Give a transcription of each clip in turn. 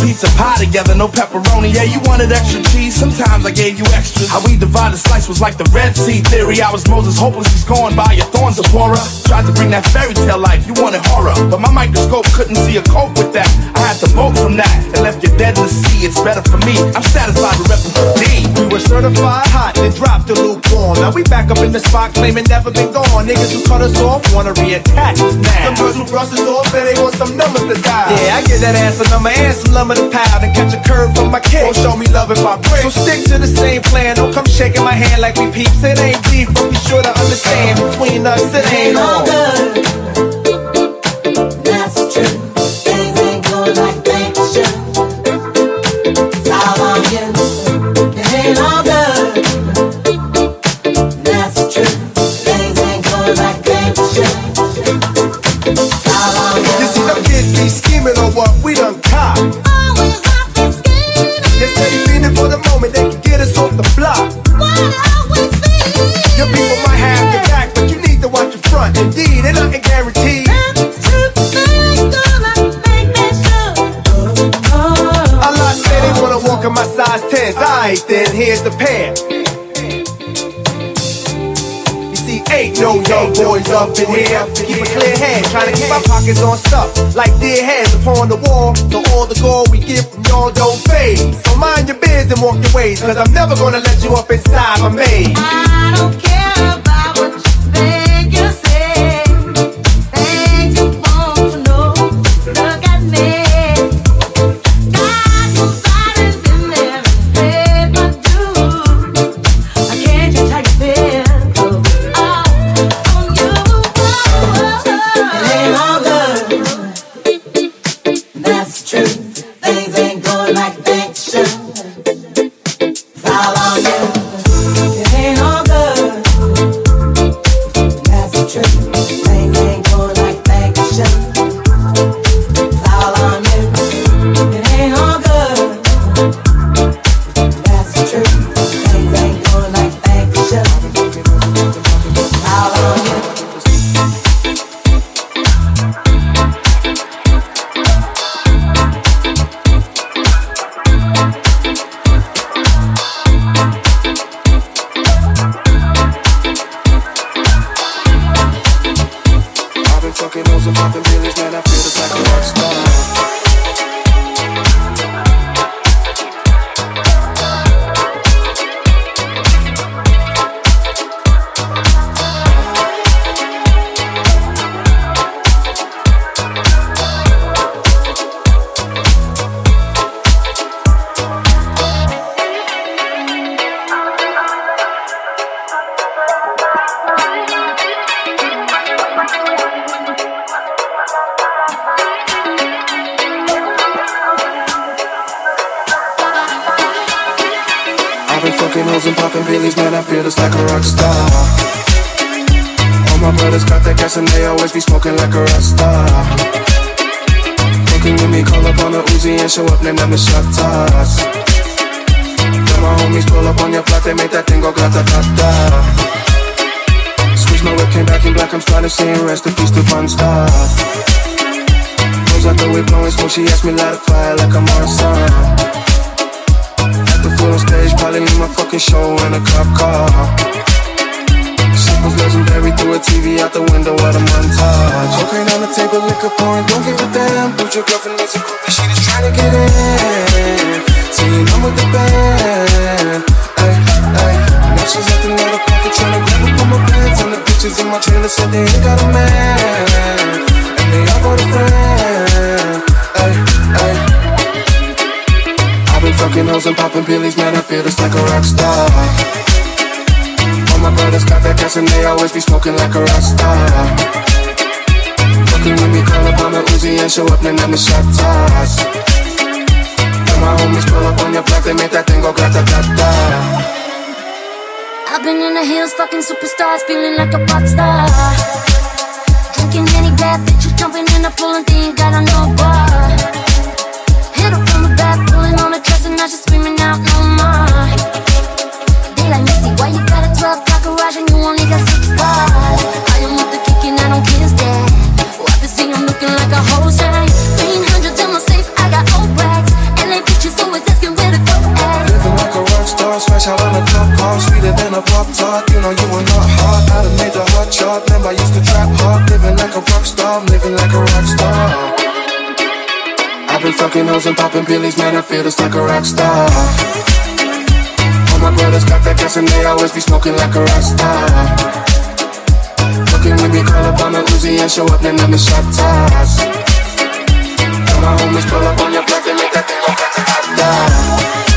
pizza pie together, no pepperoni. Yeah, you wanted extra cheese, sometimes I gave you extras. How we divided slice was like the Red Sea theory. I was Moses, hopeless, he's gone by your thorns of horror. Tried to bring that fairy tale life, you wanted horror. But my microscope couldn't see a cope with that. I had to bolt from that and left you dead in the sea. It's better for me, I'm satisfied with repping D. We were certified hot, then dropped the lukewarm. Now we back up in the spot, claiming never been gone. Niggas who cut us off wanna reattach us now. Some girls who brush us off, and they want some numbers to die. Yeah, I get that ass a number and some lumber to pound and catch a curve from my kick. Don't show me love if I break. So stick to the same plan. Don't come shaking my hand like we peeps. It ain't deep, but be sure to understand between us it ain't all ways. Cause I'm never gonna let you up inside my maze. I don't care about what you think you say. You want to know. Look at me. Been fucking hoes and popping pills, man. I feel just like a rock star. All my brothers got that gas and they always be smoking like a rock star. Fucking with me, call up on the Uzi and show up, name them the shot toss. My homies pull up on your block, they make that thing go grata ta ta. Switch my whip, came back in black, I'm starting saying rest in peace to Bon Scott. Rose out the whip, blowing smoke, she asked me light a fire like I'm on sun. The stage, probably leave my fucking show in a cop car. Shit was legendary through a TV out the window at a montage. Cocaine on the table, liquor pouring, don't give a damn. Put your girlfriend needs a group, she just trying to get in. Saying I'm with the band. Ay, ay. Now she's at the other pocket trying to grab up on my pants. And the bitches in my trailer said they ain't got a man. And they all got a friend. Ay, ay. Been fucking hoes and popping pills, man. I feel just like a rock star. All my brothers got that gas and they always be smoking like a rock star. Fucking with me, call up on the Uzi and show up, then I'm the shot toss. When my homies pull up on your block, they make that thing go grata ta ta. I've been in the hills, fucking superstars, feeling like a pop star. Drinking any bad bitch, jumping in the pool and think got a no bar. I'm just screaming out no more. They like see why you got a 12 car garage and you only got six cars? I am with the kick I don't kiss that. What they see, I'm looking like a whole shine. 300 in my safe, I got old racks. And they bitches always asking where to go at. Living like a rock star, smash out on a club car, sweeter than a pop tart. You know you were not hot. I done made the hard shot, remember I used to trap hard. Living like a rock star, I'm living like a rock star. Fucking hoes and popping pillies, man, I feel just like a rock star. All my brothers got that gas and they always be smoking like a rock star. Fucking with me, call up on the Uzi and show up, then I'm the shot toss. All my homies pull up on your block and make that thing go grata-ta. seconds.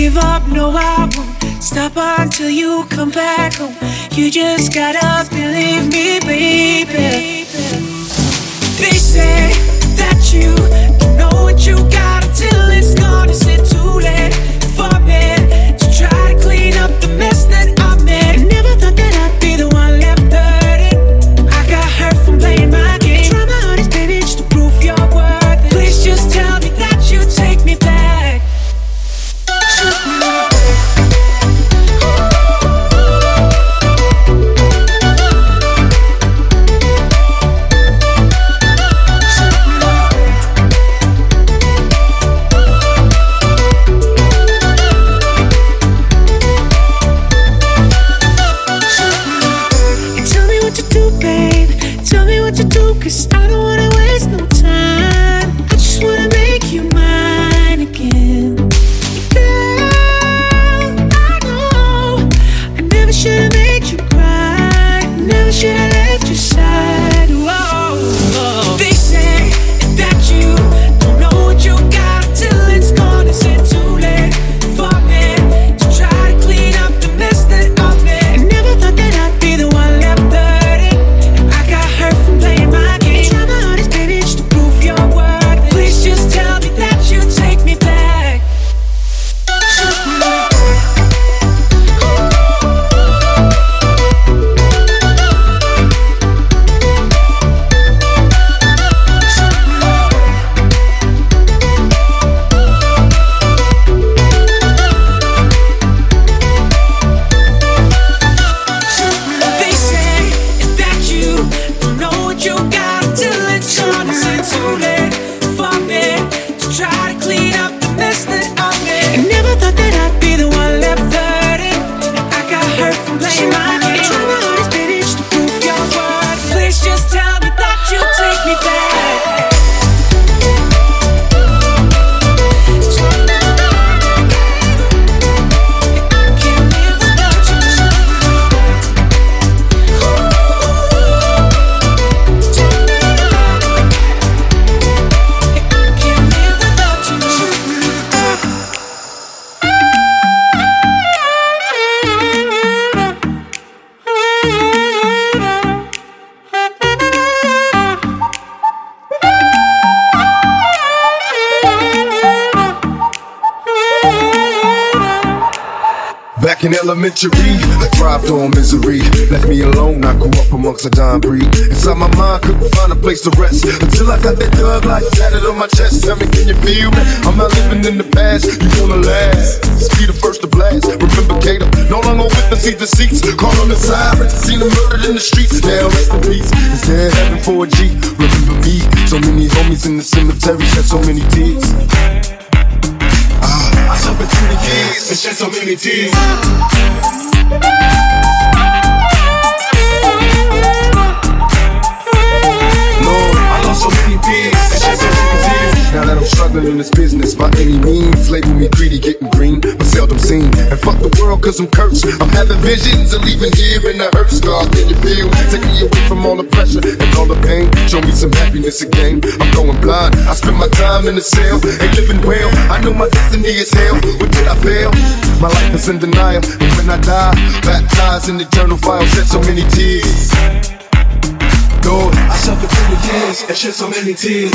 Give up, no, I won't stop until you come back home. You just gotta believe me, baby. They say Left me alone, I grew up amongst a dying breed. Inside my mind, couldn't find a place to rest. Until I got that thug life tatted on my chest. Tell me, can you feel me? I'm not living in the past, you wanna last. Be the first to blast. Remember Kato, no longer with the seats. Call on the sirens, seen him murdered in the streets. Now rest in peace. Is there heaven for a G? Remember me? So many homies in the cemetery, shed so many tears. Ah, I suffered through the years and shed so many tears. In this business by any means, label me greedy, getting green, but seldom seen. And fuck the world, cause I'm cursed. I'm having visions of leaving here in the hurt scar. Can you feel? Take me away from all the pressure and all the pain. Show me some happiness again. I'm going blind. I spend my time in the cell, ain't living well. I know my destiny is hell. What did I fail? My life is in denial. And when I die, baptized in eternal fire, shed so many tears. I suffered through the years and shed so many tears.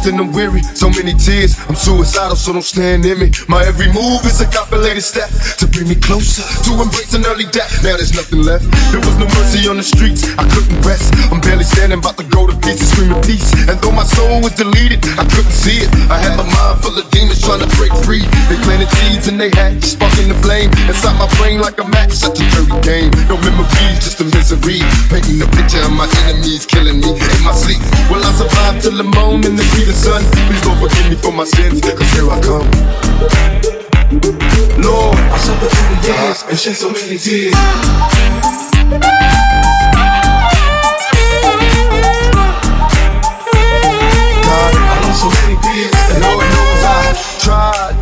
Lost and I'm weary, so many tears. I'm suicidal, so don't stand in me. My every move is a calculated step to bring me closer to embracing early death. Now there's nothing left. There was no mercy on the streets. I couldn't rest. I'm barely standing, about to go to pieces, screaming peace. And though my soul was deleted, I couldn't see it. I had my mind full of demons trying to break free. They planted seeds and they hatched, sparking the flame inside my brain like a match. Such a dirty game. No memories, just a misery. Painting a picture of my enemies killing me in my sleep. Will I survive till the to see the sun? Please don't forgive me for my sins, cause here I come. Lord, I suffered through the years and shed so many tears.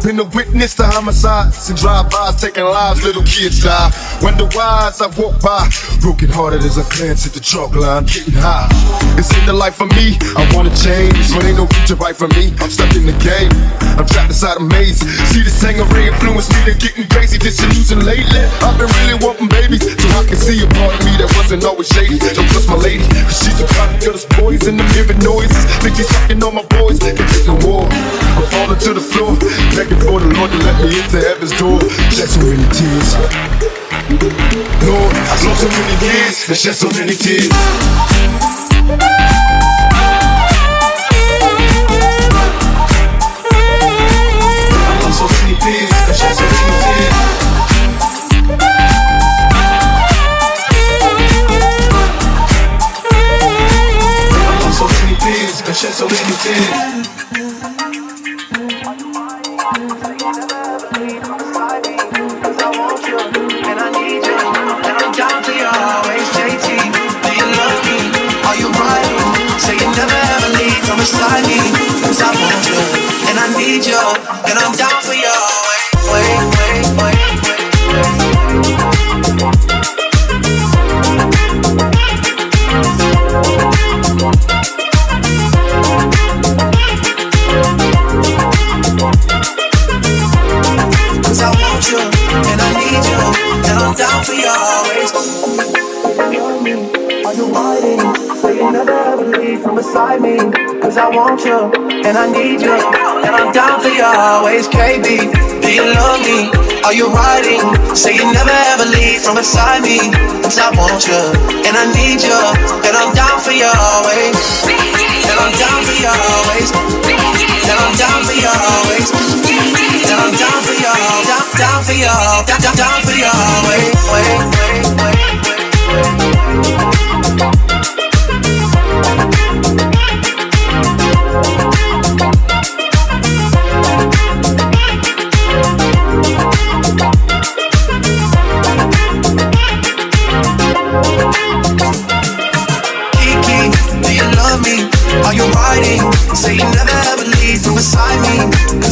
Been a witness to homicides and drive-bys taking lives, little kids die. Wonder why as I walk by, broken hearted as I glance at the chalk line, getting high. It's in the life for me, I wanna change, but ain't no future right for me. I'm stuck in the game, I'm trapped inside a maze. See the Tanqueray influence me to getting crazy, disillusioned lately. I've been really wanting babies, so I can see a part of me that wasn't always shady. Don't trust my lady, cause she's a product of those boys and the mirror noises. Think she's sucking on my boys, can take no more. I'm falling to the floor, begging for the Lord to let me into heaven's door. Shed so many tears. Lord, I've lost so many years and shed so many tears. I've lost so many years and shed so many tears. Shed so many tears. 'Cause I want you, and I need you, and I'm down for you. Wait, wait, wait, wait. Cause I want you, and I need you, and I'm down for you always. Are you riding? Say you never ever leave from beside me. Cause I want you, and I need you, and I'm down for you always. KB, do you love me? Are you riding? Say you never ever leave from beside me. Cause I want you, and I need you, and I'm down for you always. And I'm down for you always. And I'm down for you always. And I'm down for you, down, down for you, down, down, down for you. Wait, wait, wait,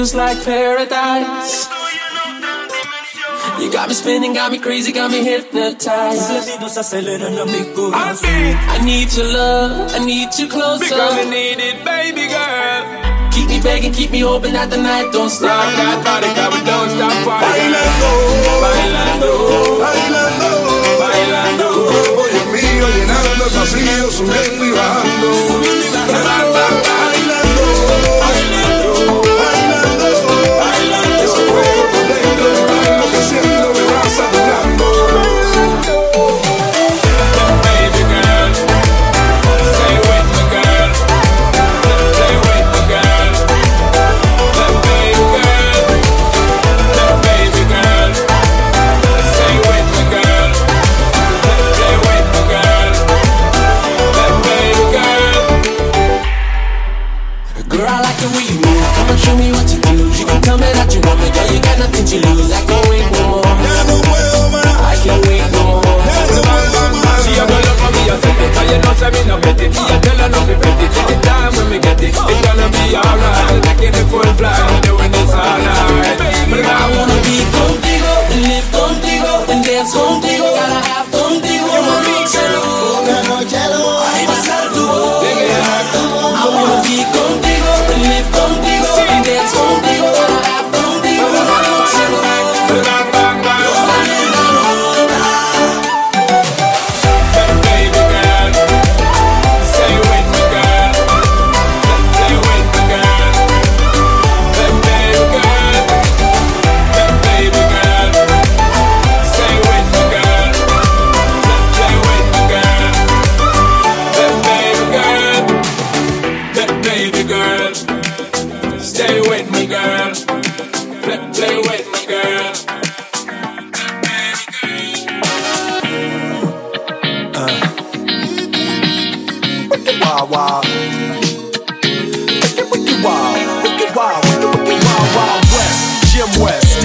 Feels like paradise. You got me spinning, got me crazy, got me hypnotized. I need your love, I need you closer. Because I need it, baby girl. Keep me begging, keep me hoping that the night don't stop. Rock that body, cause we don't stop partying. Bailando, bailando, Bailando. Oye mío, llenando el vacío, subiendo y bajando. Bailando, bailando, You got nothing to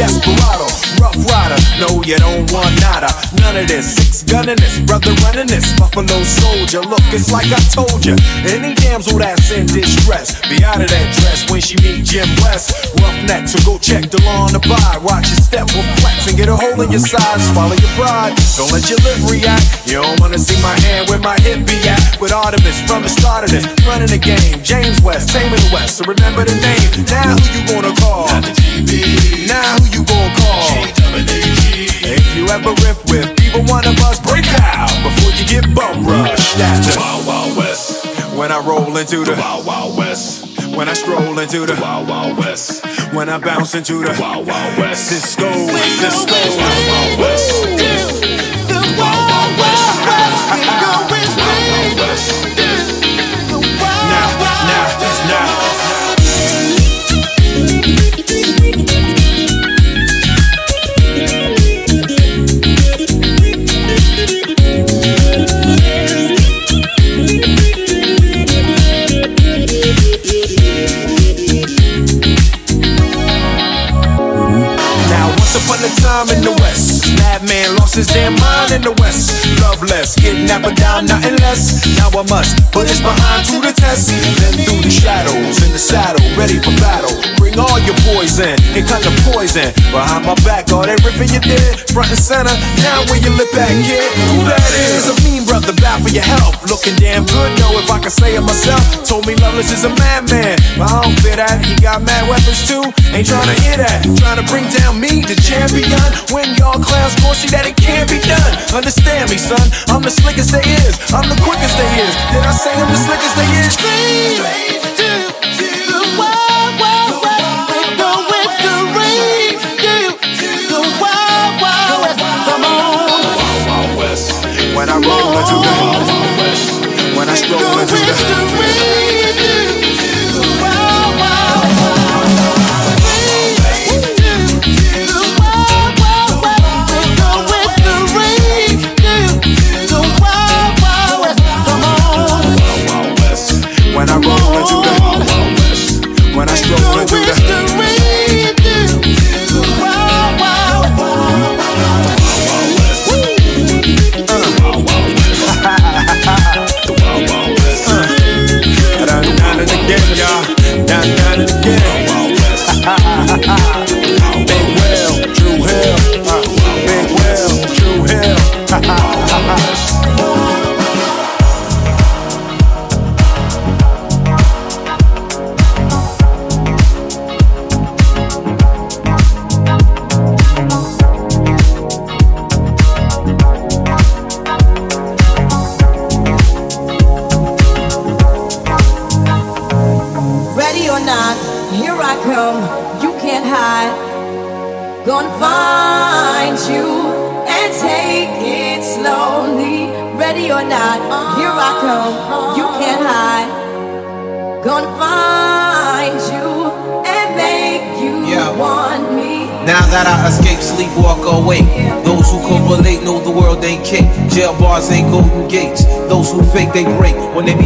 Desperado, you don't want nada. None of this. Six gunning this, brother running this. Buffalo soldier. Look, it's like I told you. Any damsel that's in distress, be out of that dress when she meet Jim West. Rough neck, so go check the law on the bar. Watch your step with flex and get a hole in your side. Swallow your pride. Don't let your lip react. You don't wanna see my hand where my hip be at. With Artemus from the start of this, running the game. James West, taming the West. So remember the name. Now who you gonna call? Now who you gonna call? If you ever riff with either one of us, break out. Before you get bum rushed. That's the Wild Wild West, when I roll into the Wild Wild West, when I stroll into the Wild Wild West, when I bounce into the Wild Wild West, Sisqo, Sisqo. Wild Wild West, Wild Wild West, Wild West. Now, now, now. A time in the West, madman lost his damn mind in the West. Loveless, kidnapper down, nothing less. Now I must put his behind to the test. Then through the shadows, in the saddle, ready for battle. Bring all your poison, it kind of poison. Behind my back, all that riffing you did, front and center. Now where you lip at, kid? Who that is? A mean brother, bad for your health. Looking damn good, know if I can say it myself. Told me Loveless is a madman, but I don't fear that. He got mad weapons too. Ain't trying to hear that. Trying to bring down me, the champion. When y'all gon' see that it can't be done. Understand me, son. I'm the slickest they is. I'm the quickest they is. Did I say I'm the slickest they is? Wild Wild West, When I roll into the When I stroll into the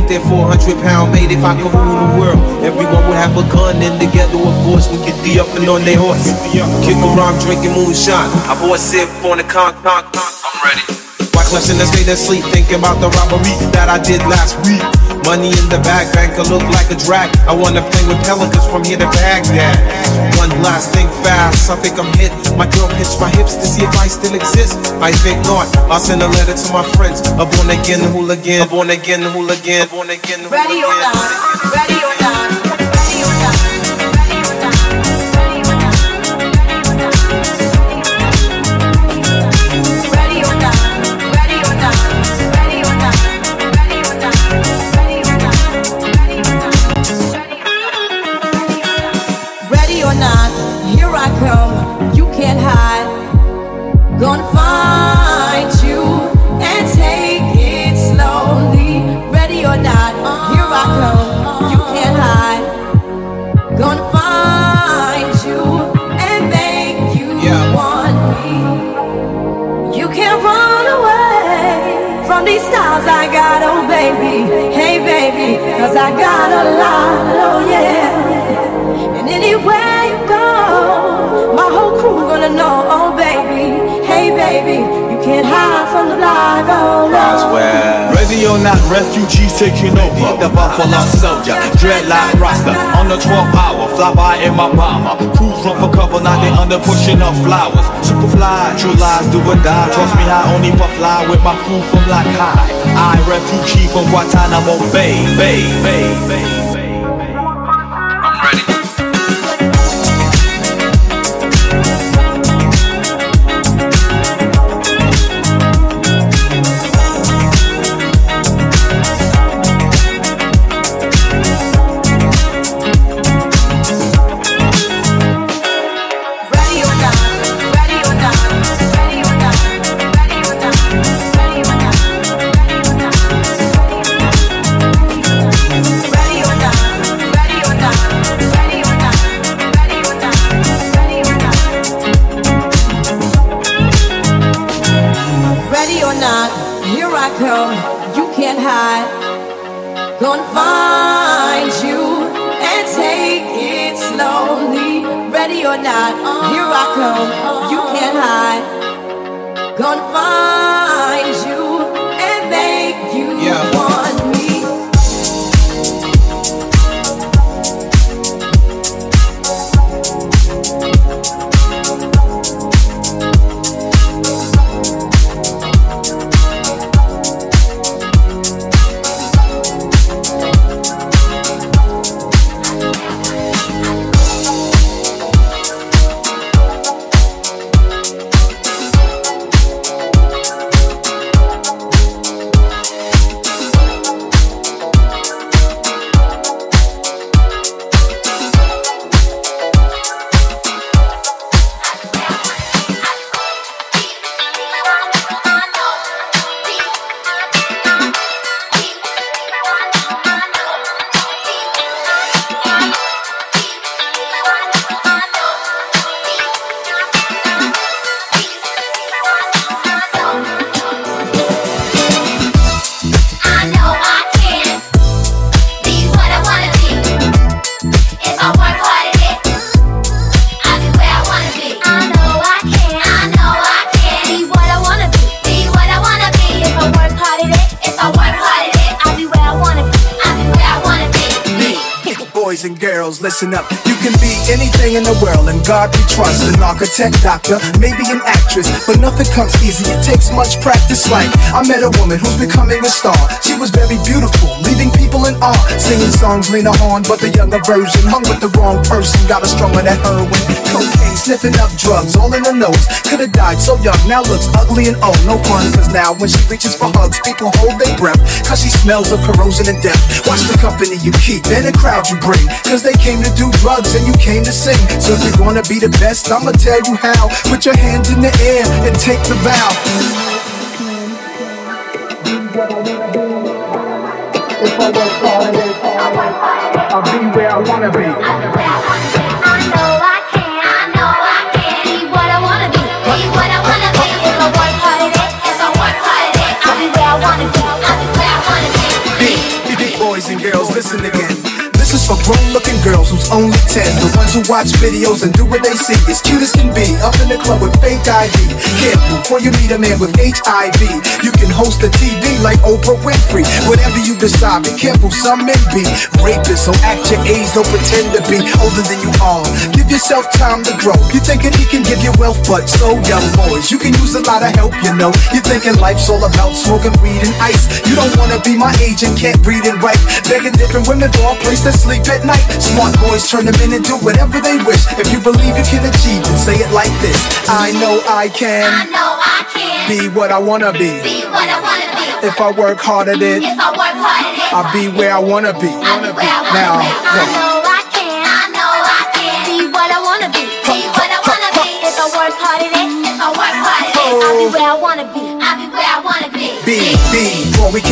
Meet 400 pound mate, if I could rule the world, everyone would have a gun. And together, of course, we could be up and on their horse. Kick around, drinking moonshine. I bought a sip on the con, con, con. I'm ready. Why question the state of sleep, thinking about the robbery that I did last week. Money in the bag, banker look like a drag. I wanna play with pelicans from here to Baghdad. One last thing fast, I think I'm hit. My girl pinched my hips to see if I still exist. I think not. I'll send a letter to my friends. A born again hooligan, a born again hooligan, a born again hooligan. Ready or not, ready or not, I got a lot, oh yeah. And anywhere you go, my whole crew gonna know, oh baby. Hey baby, you can't hide from the light, oh no. Ready or not, refugees taking over. The Buffalo Soldier, dreadlock Rasta. On the 12th hour, fly by in my bomber. Crews they under pushing up flowers. Superfly, true lies do or die. Trust me, I only fly with my crew from High. I refugee from Guantanamo Bay, Bay, Bay, Bay. Architect, doctor, maybe an actress, but nothing comes easy. It takes much practice. Like I met a woman who's becoming a star. She was very beautiful, leaving awe. Singing songs, Lena Horne, but the younger version hung with the wrong person. Got her stronger than heroin, cocaine. sniffing up drugs, all in her nose. Could've died so young, now looks ugly and old. No fun, cause now when she reaches for hugs, people hold their breath. Cause she smells of corrosion and death. Watch the company you keep and the crowd you bring. Cause they came to do drugs and you came to sing. So if you're gonna be the best, I'ma tell you how. Put your hands in the air and take the vow. If I work hard at it, I'll be where I wanna be. I know I can, I know I can be what I wanna be, be what I wanna be. If I work hard at it, if I work hard at it, I'll be where I wanna be, I'll be where I wanna be. Big, big boys and girls, listen again. This is for grown girls who's only 10. The ones who watch videos and do what they see. As cute as can be. Up in the club with fake ID. Careful before you meet a man with HIV. You can host a TV like Oprah Winfrey. Whatever you decide, be careful. Some men be rapists, so act your age. Don't pretend to be older than you are. Give yourself time to grow. You're thinking he can give you wealth, but so young boys. You can use a lot of help, you know. You're thinking life's all about smoking weed and ice. You don't wanna be my age and can't read and write. Begging different women for a place to sleep at night. Smart boys turn them in and do whatever they wish. If you believe you can achieve, then say it like this. I know I can. I know I can be what I wanna be. Be what I wanna be. If I work hard at it, if I work hard at it, I'll be where I wanna be. I'll be where I wanna now, be. I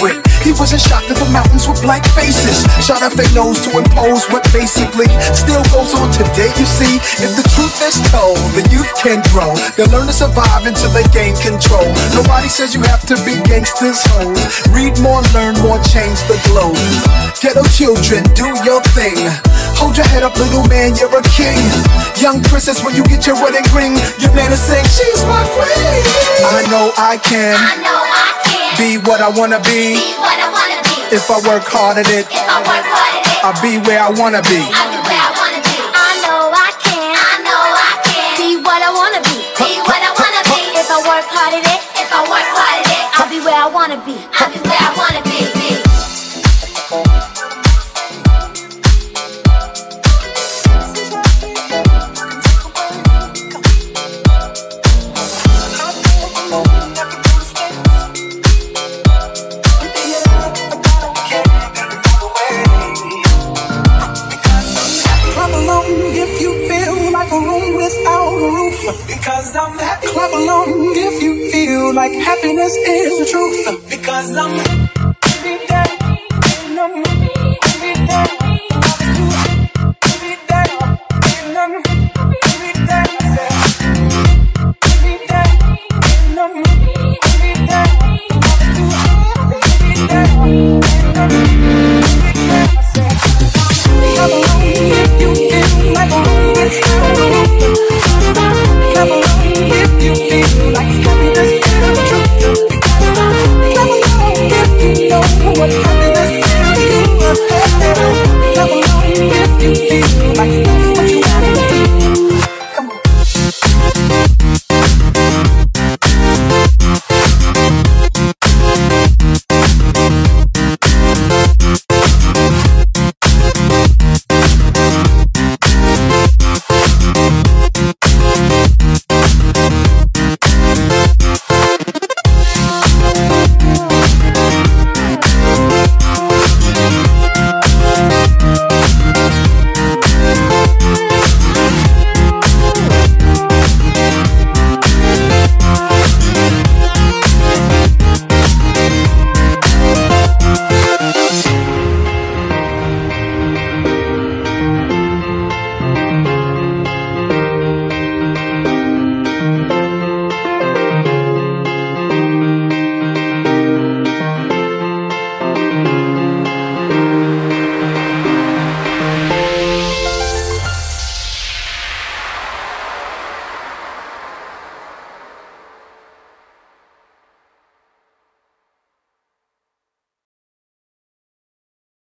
went. He wasn't shocked at the mountains with black faces. Shot up their nose to impose what basically still goes on today. You see, if the truth is told, the youth can grow. They'll learn to survive until they gain control. Nobody says you have to be gangsters, hoes. Read more, learn more, change the globe. Ghetto children, do your thing. Hold your head up, little man, you're a king. Young princess, when you get your wedding ring, your man is saying, She's my queen. I know I can. I know I can be what I wanna be. be what I wanna be. If I work hard at it, I work hard at it, I'll be where I wanna be. I'll be where I wanna be. I know I can. I know I can be what I wanna be. Be what I wanna be. If I work hard at it, if I work hard at it, I'll be where I wanna be. I'll be where I wanna be. be. Because I'm